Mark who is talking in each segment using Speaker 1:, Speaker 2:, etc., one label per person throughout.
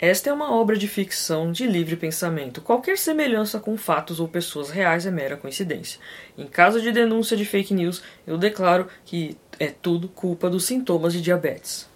Speaker 1: Esta é uma obra de ficção de livre pensamento. Qualquer semelhança com fatos ou pessoas reais é mera coincidência. Em caso de denúncia de fake news, eu declaro que é tudo culpa dos sintomas de diabetes.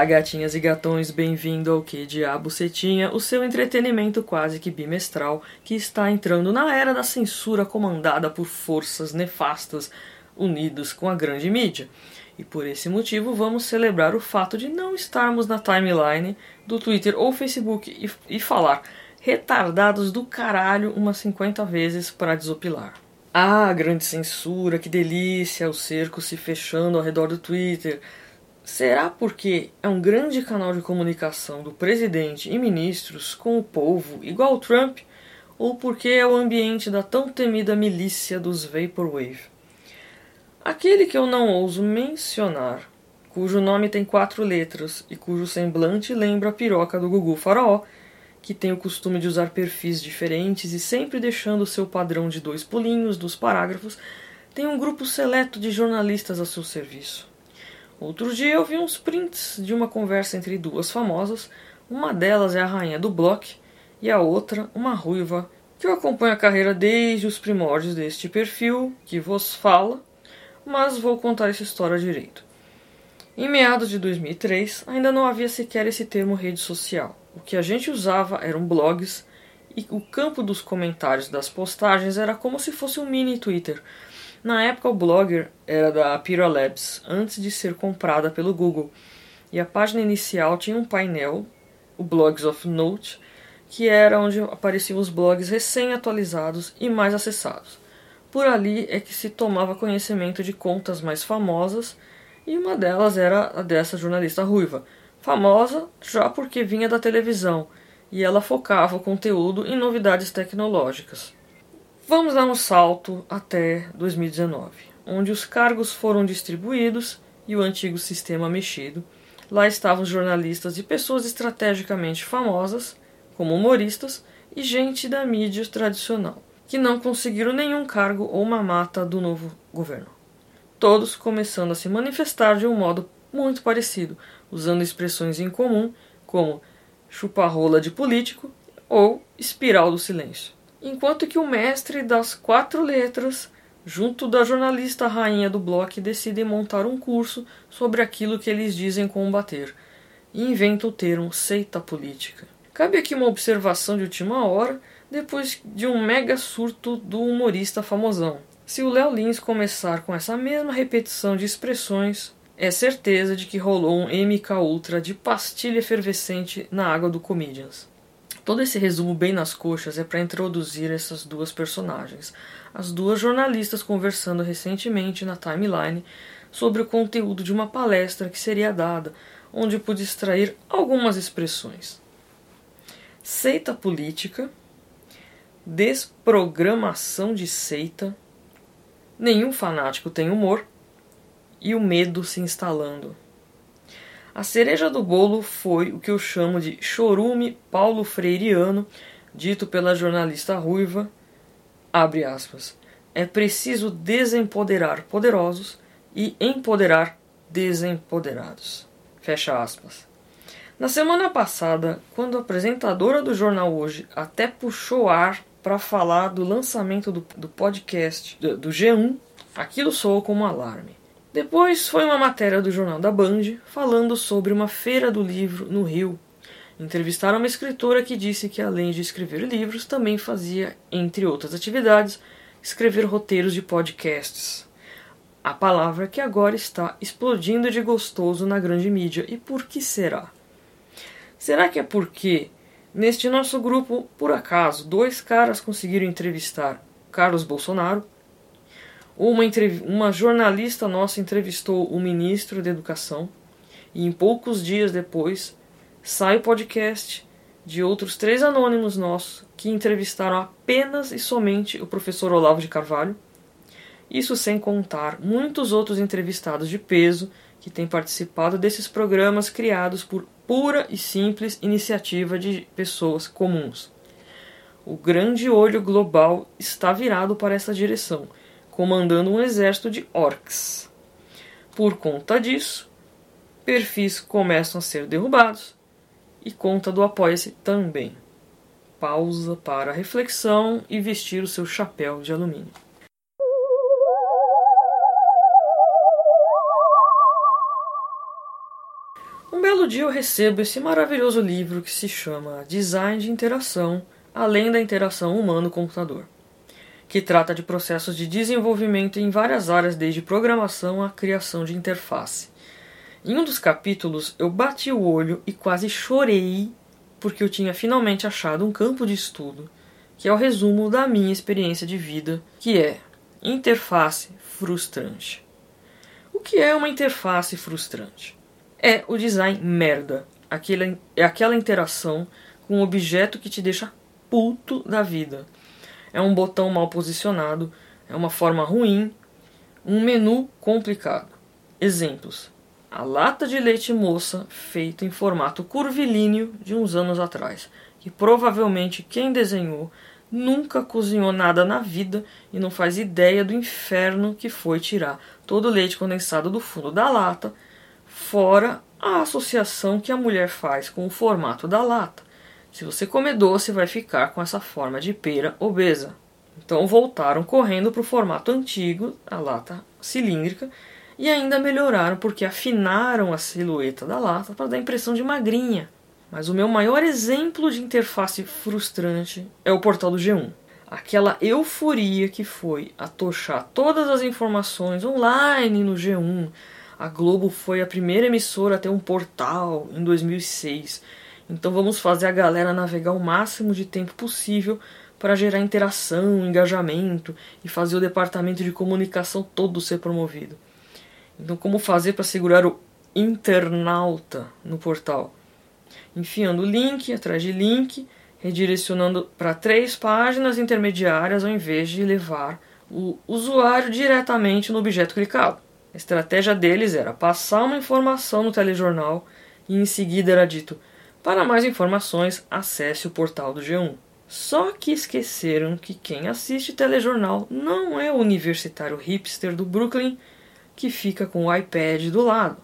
Speaker 1: Olá, gatinhas e gatões, bem-vindo ao Que Diabo Cetinha, o seu entretenimento quase que bimestral que está entrando na era da censura comandada por forças nefastas unidas com a grande mídia. E por esse motivo vamos celebrar o fato de não estarmos na timeline do Twitter ou Facebook e, e falar retardados do caralho umas 50 vezes para desopilar. Ah, grande censura, que delícia, o cerco se fechando ao redor do Twitter Será porque é um grande canal de comunicação do presidente e ministros com o povo, igual Trump, ou porque é o ambiente da tão temida milícia dos Vaporwave? Aquele que eu não ouso mencionar, cujo nome tem quatro letras e cujo semblante lembra a piroca do Gugu Faraó, que tem o costume de usar perfis diferentes e sempre deixando seu padrão de dois pulinhos dos parágrafos, tem um grupo seleto de jornalistas a seu serviço. Outro dia eu vi uns prints de uma conversa entre duas famosas. Uma delas é a rainha do block e a outra, uma ruiva, que eu acompanho a carreira desde os primórdios deste perfil que vos fala, mas vou contar essa história direito. Em meados de 2003, ainda não havia sequer esse termo rede social. O que a gente usava eram blogs e o campo dos comentários das postagens era como se fosse um mini Twitter, na época, o Blogger era da Pira Labs, antes de ser comprada pelo Google, e a página inicial tinha um painel, o Blogs of Note, que era onde apareciam os blogs recém-atualizados e mais acessados. Por ali é que se tomava conhecimento de contas mais famosas, e uma delas era a dessa jornalista ruiva, famosa já porque vinha da televisão, e ela focava o conteúdo em novidades tecnológicas. Vamos dar um salto até 2019, onde os cargos foram distribuídos e o antigo sistema mexido. Lá estavam jornalistas e pessoas estrategicamente famosas, como humoristas e gente da mídia tradicional, que não conseguiram nenhum cargo ou uma mata do novo governo. Todos começando a se manifestar de um modo muito parecido, usando expressões em comum como chupa-rola de político ou espiral do silêncio enquanto que o mestre das quatro letras, junto da jornalista rainha do bloco, decidem montar um curso sobre aquilo que eles dizem combater e inventa o termo seita política. Cabe aqui uma observação de última hora, depois de um mega surto do humorista famosão. Se o Léo Lins começar com essa mesma repetição de expressões, é certeza de que rolou um MK Ultra de pastilha efervescente na água do Comedians. Todo esse resumo bem nas coxas é para introduzir essas duas personagens, as duas jornalistas conversando recentemente na timeline sobre o conteúdo de uma palestra que seria dada, onde pude extrair algumas expressões. Seita política, desprogramação de seita, nenhum fanático tem humor e o medo se instalando. A cereja do bolo foi o que eu chamo de chorume paulo freireano, dito pela jornalista ruiva, abre aspas, é preciso desempoderar poderosos e empoderar desempoderados. Fecha aspas. Na semana passada, quando a apresentadora do jornal Hoje até puxou ar para falar do lançamento do, do podcast do, do G1, aquilo soou como alarme. Depois foi uma matéria do jornal da Band falando sobre uma feira do livro no Rio. Entrevistaram uma escritora que disse que, além de escrever livros, também fazia, entre outras atividades, escrever roteiros de podcasts. A palavra que agora está explodindo de gostoso na grande mídia. E por que será? Será que é porque neste nosso grupo, por acaso, dois caras conseguiram entrevistar Carlos Bolsonaro? Uma, uma jornalista nossa entrevistou o ministro da Educação e em poucos dias depois sai o podcast de outros três anônimos nossos que entrevistaram apenas e somente o professor Olavo de Carvalho. Isso sem contar muitos outros entrevistados de peso que têm participado desses programas criados por pura e simples iniciativa de pessoas comuns. O grande olho global está virado para essa direção, comandando um exército de orcs. Por conta disso, perfis começam a ser derrubados e conta do Apoia-se também. Pausa para reflexão e vestir o seu chapéu de alumínio. Um belo dia eu recebo esse maravilhoso livro que se chama Design de Interação, além da interação humano-computador, que trata de processos de desenvolvimento em várias áreas, desde programação à criação de interface. Em um dos capítulos eu bati o olho e quase chorei porque eu tinha finalmente achado um campo de estudo que é o resumo da minha experiência de vida, que é interface frustrante. O que é uma interface frustrante? é o design merda. Aquela, é aquela interação com um objeto que te deixa puto da vida. É um botão mal posicionado, é uma forma ruim, um menu complicado. Exemplos: a lata de leite moça feita em formato curvilíneo de uns anos atrás, que provavelmente quem desenhou nunca cozinhou nada na vida e não faz ideia do inferno que foi tirar todo o leite condensado do fundo da lata fora a associação que a mulher faz com o formato da lata. Se você comer doce, vai ficar com essa forma de pera obesa. Então voltaram correndo para o formato antigo, a lata cilíndrica, e ainda melhoraram porque afinaram a silhueta da lata para dar a impressão de magrinha. Mas o meu maior exemplo de interface frustrante é o portal do G1. Aquela euforia que foi atochar todas as informações online no G1, a Globo foi a primeira emissora a ter um portal em 2006. Então vamos fazer a galera navegar o máximo de tempo possível para gerar interação, engajamento e fazer o departamento de comunicação todo ser promovido. Então, como fazer para segurar o internauta no portal? Enfiando link atrás de link, redirecionando para três páginas intermediárias ao invés de levar o usuário diretamente no objeto clicado. A estratégia deles era passar uma informação no telejornal e em seguida era dito: para mais informações, acesse o portal do G1. Só que esqueceram que quem assiste telejornal não é o universitário hipster do Brooklyn que fica com o iPad do lado.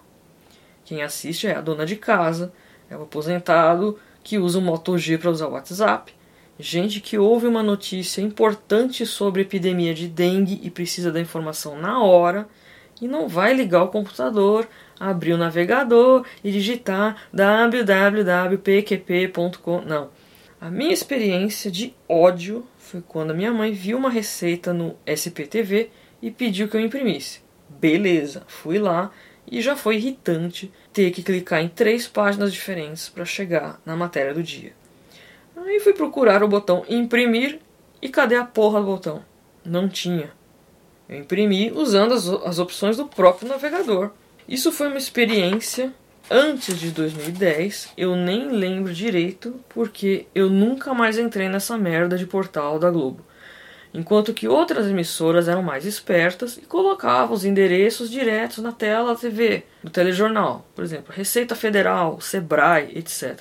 Speaker 1: Quem assiste é a dona de casa, é o aposentado que usa o Moto G para usar o WhatsApp, gente que ouve uma notícia importante sobre epidemia de dengue e precisa da informação na hora e não vai ligar o computador, abrir o navegador e digitar www.pqp.com. Não. A minha experiência de ódio foi quando a minha mãe viu uma receita no SPTV e pediu que eu imprimisse. Beleza, fui lá e já foi irritante ter que clicar em três páginas diferentes para chegar na matéria do dia. Aí fui procurar o botão imprimir e cadê a porra do botão? Não tinha. Eu imprimi usando as, as opções do próprio navegador. Isso foi uma experiência antes de 2010. Eu nem lembro direito porque eu nunca mais entrei nessa merda de portal da Globo. Enquanto que outras emissoras eram mais espertas e colocavam os endereços diretos na tela da TV, do telejornal, por exemplo, Receita Federal, Sebrae, etc.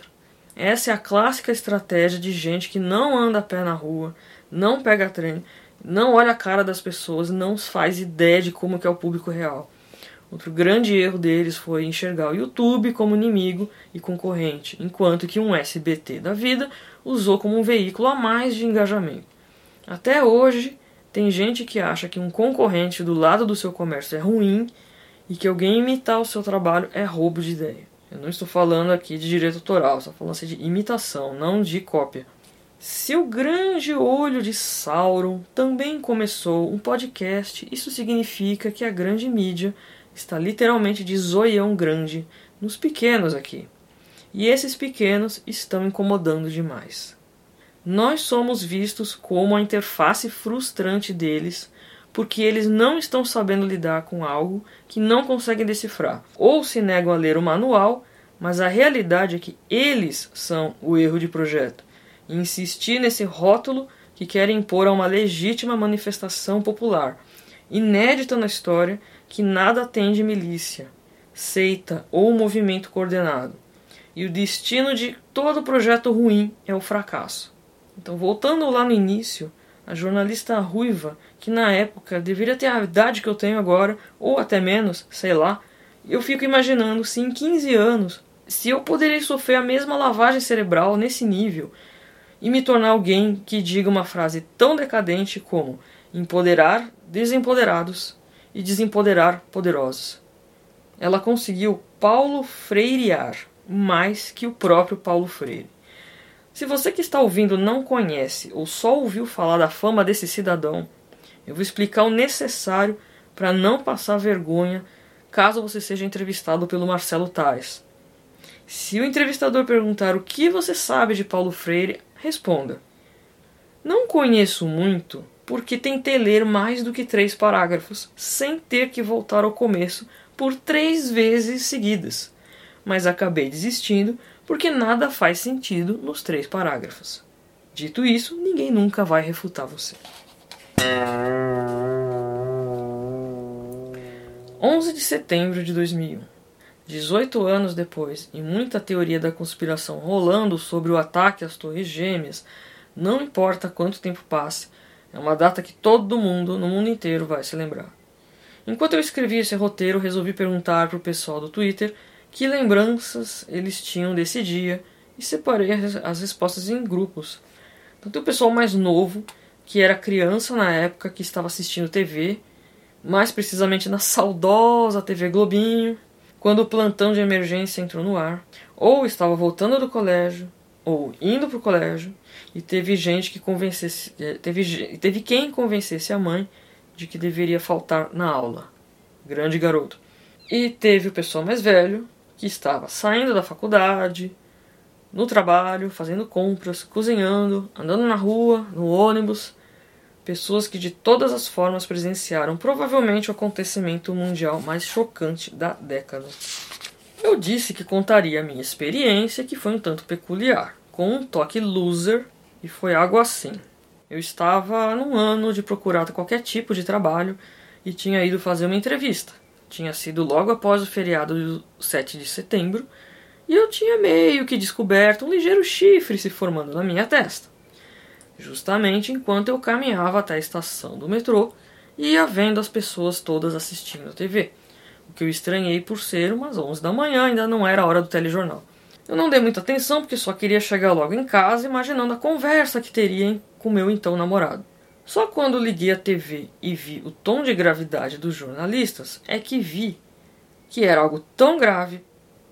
Speaker 1: Essa é a clássica estratégia de gente que não anda a pé na rua, não pega trem não olha a cara das pessoas, não faz ideia de como é o público real. Outro grande erro deles foi enxergar o YouTube como inimigo e concorrente, enquanto que um SBT da vida usou como um veículo a mais de engajamento. Até hoje, tem gente que acha que um concorrente do lado do seu comércio é ruim e que alguém imitar o seu trabalho é roubo de ideia. Eu não estou falando aqui de direito autoral, estou falando assim de imitação, não de cópia. Se o grande olho de Sauron também começou um podcast, isso significa que a grande mídia está literalmente de zoião grande nos pequenos aqui. E esses pequenos estão incomodando demais. Nós somos vistos como a interface frustrante deles porque eles não estão sabendo lidar com algo que não conseguem decifrar, ou se negam a ler o manual, mas a realidade é que eles são o erro de projeto. E insistir nesse rótulo que querem impor a uma legítima manifestação popular, inédita na história, que nada tem de milícia, seita ou movimento coordenado. E o destino de todo projeto ruim é o fracasso. Então, voltando lá no início, a jornalista ruiva, que na época deveria ter a idade que eu tenho agora, ou até menos, sei lá, eu fico imaginando se em 15 anos, se eu poderia sofrer a mesma lavagem cerebral nesse nível e me tornar alguém que diga uma frase tão decadente como empoderar desempoderados e desempoderar poderosos. Ela conseguiu Paulo Freirear mais que o próprio Paulo Freire. Se você que está ouvindo não conhece ou só ouviu falar da fama desse cidadão, eu vou explicar o necessário para não passar vergonha caso você seja entrevistado pelo Marcelo Tais. Se o entrevistador perguntar o que você sabe de Paulo Freire, responda: Não conheço muito, porque tentei ler mais do que três parágrafos, sem ter que voltar ao começo por três vezes seguidas. Mas acabei desistindo porque nada faz sentido nos três parágrafos. Dito isso, ninguém nunca vai refutar você. 11 de setembro de 2001. 18 anos depois, e muita teoria da conspiração rolando sobre o ataque às Torres Gêmeas, não importa quanto tempo passe, é uma data que todo mundo, no mundo inteiro, vai se lembrar. Enquanto eu escrevia esse roteiro, resolvi perguntar para o pessoal do Twitter que lembranças eles tinham desse dia e separei as respostas em grupos. Então tem o pessoal mais novo, que era criança na época que estava assistindo TV, mais precisamente na saudosa TV Globinho, quando o plantão de emergência entrou no ar, ou estava voltando do colégio, ou indo para o colégio, e teve gente que convencesse, eh, teve, teve quem convencesse a mãe de que deveria faltar na aula. Grande garoto. E teve o pessoal mais velho, que estava saindo da faculdade, no trabalho, fazendo compras, cozinhando, andando na rua, no ônibus. Pessoas que de todas as formas presenciaram provavelmente o acontecimento mundial mais chocante da década. Eu disse que contaria a minha experiência, que foi um tanto peculiar, com um toque loser, e foi algo assim. Eu estava num ano de procurar qualquer tipo de trabalho e tinha ido fazer uma entrevista tinha sido logo após o feriado do 7 de setembro, e eu tinha meio que descoberto um ligeiro chifre se formando na minha testa. Justamente enquanto eu caminhava até a estação do metrô e ia vendo as pessoas todas assistindo a TV, que eu estranhei por ser umas 11 da manhã, ainda não era a hora do telejornal. Eu não dei muita atenção porque só queria chegar logo em casa imaginando a conversa que teria com meu então namorado. Só quando liguei a TV e vi o tom de gravidade dos jornalistas é que vi que era algo tão grave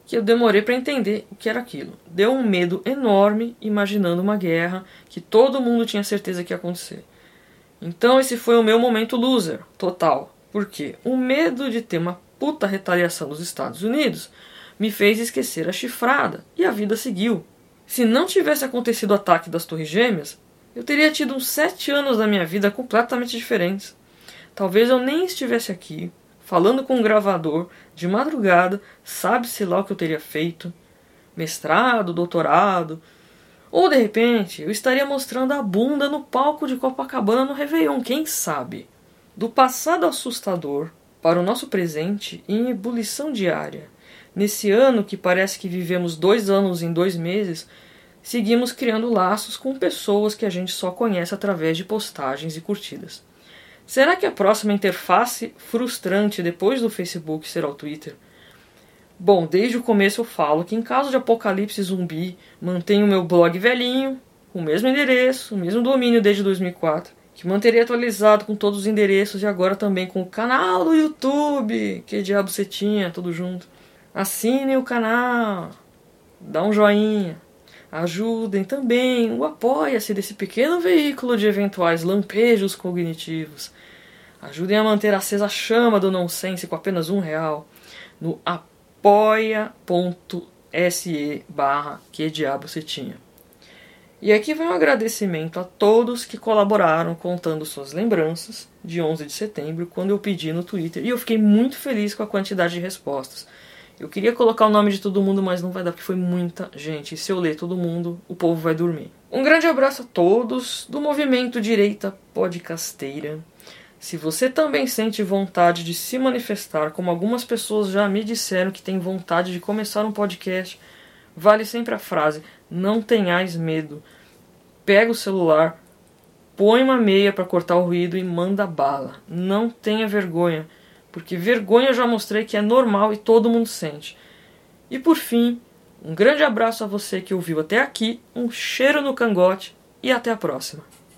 Speaker 1: que eu demorei para entender o que era aquilo. Deu um medo enorme imaginando uma guerra que todo mundo tinha certeza que ia acontecer. Então esse foi o meu momento loser, total. Porque o medo de ter uma puta retaliação dos Estados Unidos me fez esquecer a chifrada e a vida seguiu. Se não tivesse acontecido o ataque das Torres Gêmeas, eu teria tido uns sete anos da minha vida completamente diferentes. Talvez eu nem estivesse aqui, falando com um gravador, de madrugada, sabe-se lá o que eu teria feito. Mestrado, doutorado. Ou de repente eu estaria mostrando a bunda no palco de Copacabana no Réveillon, quem sabe? Do passado assustador para o nosso presente em ebulição diária. Nesse ano que parece que vivemos dois anos em dois meses, seguimos criando laços com pessoas que a gente só conhece através de postagens e curtidas. Será que a próxima interface frustrante depois do Facebook será o Twitter? Bom, desde o começo eu falo que em caso de apocalipse zumbi, mantenho meu blog velhinho, o mesmo endereço, o mesmo domínio desde 2004, que manteria atualizado com todos os endereços e agora também com o canal do YouTube. Que diabo você tinha, tudo junto. Assinem o canal, dá um joinha, ajudem também o apoia-se desse pequeno veículo de eventuais lampejos cognitivos. Ajudem a manter acesa a chama do nonsense com apenas um real no apoia.se barra que diabo você tinha. E aqui vai um agradecimento a todos que colaboraram contando suas lembranças de 11 de setembro, quando eu pedi no Twitter. E eu fiquei muito feliz com a quantidade de respostas. Eu queria colocar o nome de todo mundo, mas não vai dar porque foi muita gente. E se eu ler todo mundo, o povo vai dormir. Um grande abraço a todos do movimento Direita Podcasteira. Se você também sente vontade de se manifestar, como algumas pessoas já me disseram que têm vontade de começar um podcast, vale sempre a frase: não tenhais medo. Pega o celular, põe uma meia para cortar o ruído e manda bala. Não tenha vergonha, porque vergonha eu já mostrei que é normal e todo mundo sente. E por fim, um grande abraço a você que ouviu até aqui, um cheiro no cangote e até a próxima.